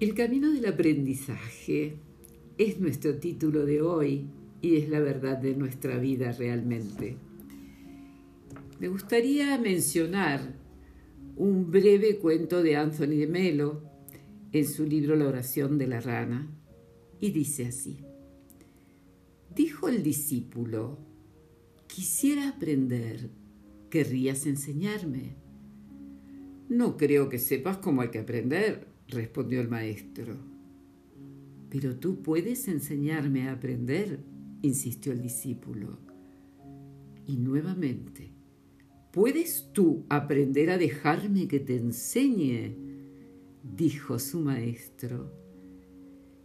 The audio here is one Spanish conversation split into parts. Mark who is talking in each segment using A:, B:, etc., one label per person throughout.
A: El camino del aprendizaje es nuestro título de hoy y es la verdad de nuestra vida realmente. Me gustaría mencionar un breve cuento de Anthony de Melo en su libro La oración de la rana y dice así. Dijo el discípulo, quisiera aprender, ¿querrías enseñarme? No creo que sepas cómo hay que aprender, respondió el maestro. Pero tú puedes enseñarme a aprender, insistió el discípulo. Y nuevamente, ¿puedes tú aprender a dejarme que te enseñe? dijo su maestro.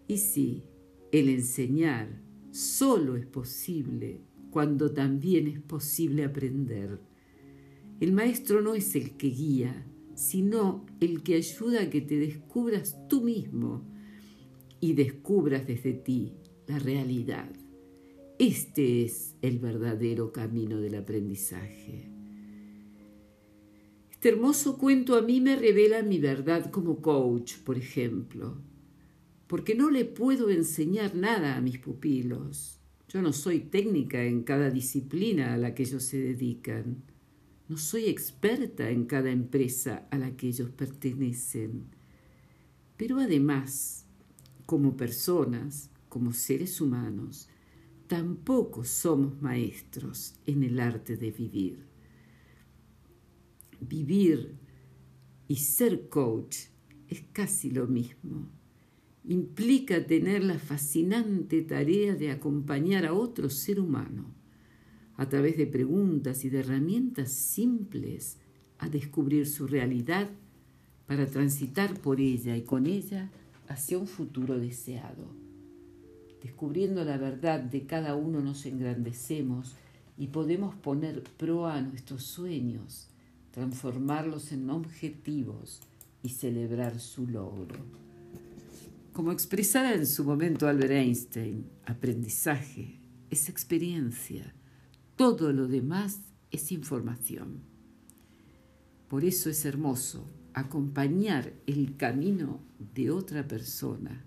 A: Y sí, el enseñar solo es posible cuando también es posible aprender. El maestro no es el que guía, sino el que ayuda a que te descubras tú mismo y descubras desde ti la realidad. Este es el verdadero camino del aprendizaje. Este hermoso cuento a mí me revela mi verdad como coach, por ejemplo, porque no le puedo enseñar nada a mis pupilos. Yo no soy técnica en cada disciplina a la que ellos se dedican. No soy experta en cada empresa a la que ellos pertenecen, pero además, como personas, como seres humanos, tampoco somos maestros en el arte de vivir. Vivir y ser coach es casi lo mismo. Implica tener la fascinante tarea de acompañar a otro ser humano a través de preguntas y de herramientas simples a descubrir su realidad para transitar por ella y con ella hacia un futuro deseado. Descubriendo la verdad de cada uno nos engrandecemos y podemos poner proa a nuestros sueños, transformarlos en objetivos y celebrar su logro. Como expresara en su momento Albert Einstein, aprendizaje es experiencia todo lo demás es información. Por eso es hermoso acompañar el camino de otra persona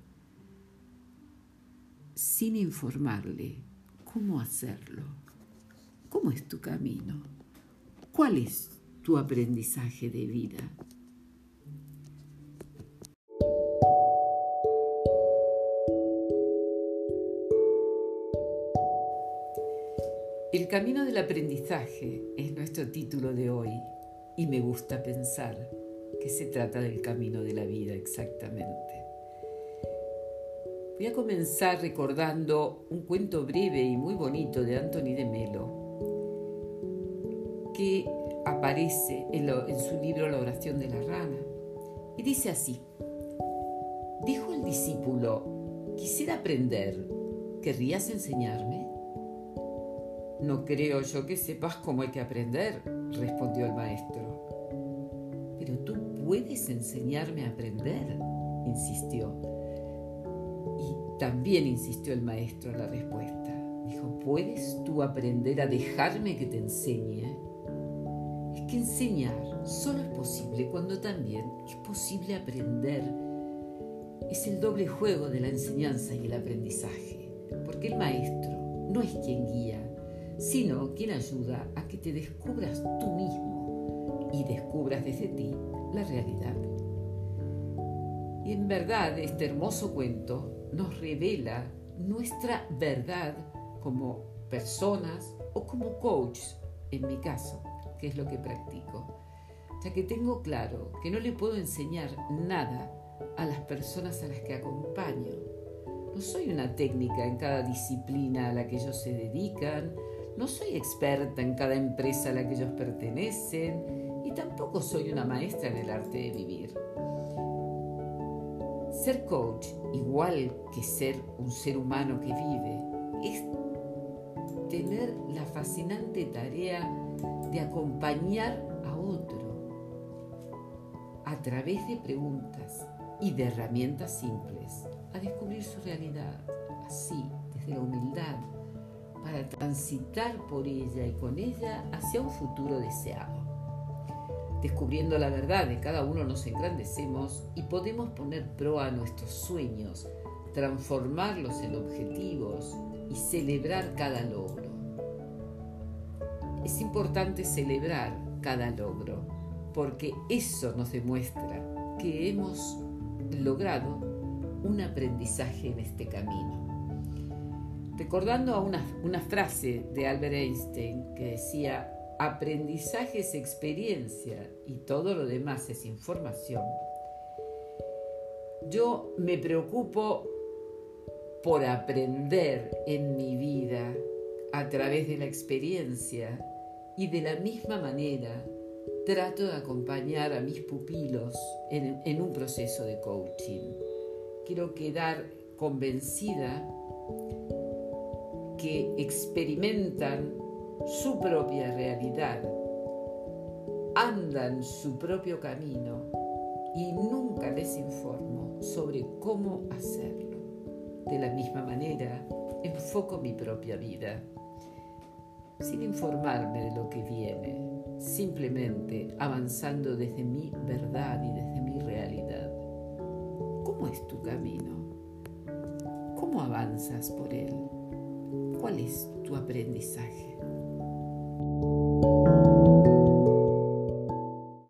A: sin informarle cómo hacerlo. ¿Cómo es tu camino? ¿Cuál es tu aprendizaje de vida? El camino del aprendizaje es nuestro título de hoy y me gusta pensar que se trata del camino de la vida exactamente. Voy a comenzar recordando un cuento breve y muy bonito de Anthony de Melo que aparece en, en su libro La oración de la rana y dice así, dijo el discípulo, quisiera aprender, ¿querrías enseñarme? No creo yo que sepas cómo hay que aprender, respondió el maestro. Pero tú puedes enseñarme a aprender, insistió. Y también insistió el maestro en la respuesta. Dijo, ¿puedes tú aprender a dejarme que te enseñe? Es que enseñar solo es posible cuando también es posible aprender. Es el doble juego de la enseñanza y el aprendizaje, porque el maestro no es quien guía, sino quien ayuda a que te descubras tú mismo y descubras desde ti la realidad. Y en verdad este hermoso cuento nos revela nuestra verdad como personas o como coach, en mi caso, que es lo que practico, ya que tengo claro que no le puedo enseñar nada a las personas a las que acompaño. No soy una técnica en cada disciplina a la que ellos se dedican, no soy experta en cada empresa a la que ellos pertenecen y tampoco soy una maestra en el arte de vivir. Ser coach, igual que ser un ser humano que vive, es tener la fascinante tarea de acompañar a otro a través de preguntas y de herramientas simples a descubrir su realidad, así, desde la humildad, transitar por ella y con ella hacia un futuro deseado. Descubriendo la verdad de cada uno nos engrandecemos y podemos poner pro a nuestros sueños, transformarlos en objetivos y celebrar cada logro. Es importante celebrar cada logro porque eso nos demuestra que hemos logrado un aprendizaje en este camino. Recordando a una, frase de Albert Einstein que decía, aprendizaje es experiencia y todo lo demás es información, yo me preocupo por aprender en mi vida a través de la experiencia y de la misma manera trato de acompañar a mis pupilos en un proceso de coaching. Quiero quedar convencida que experimentan su propia realidad, andan su propio camino y nunca les informo sobre cómo hacerlo. De la misma manera, enfoco mi propia vida, sin informarme de lo que viene, simplemente avanzando desde mi verdad y desde mi realidad. ¿Cómo es tu camino? ¿Cómo avanzas por él? ¿Cuál es tu aprendizaje?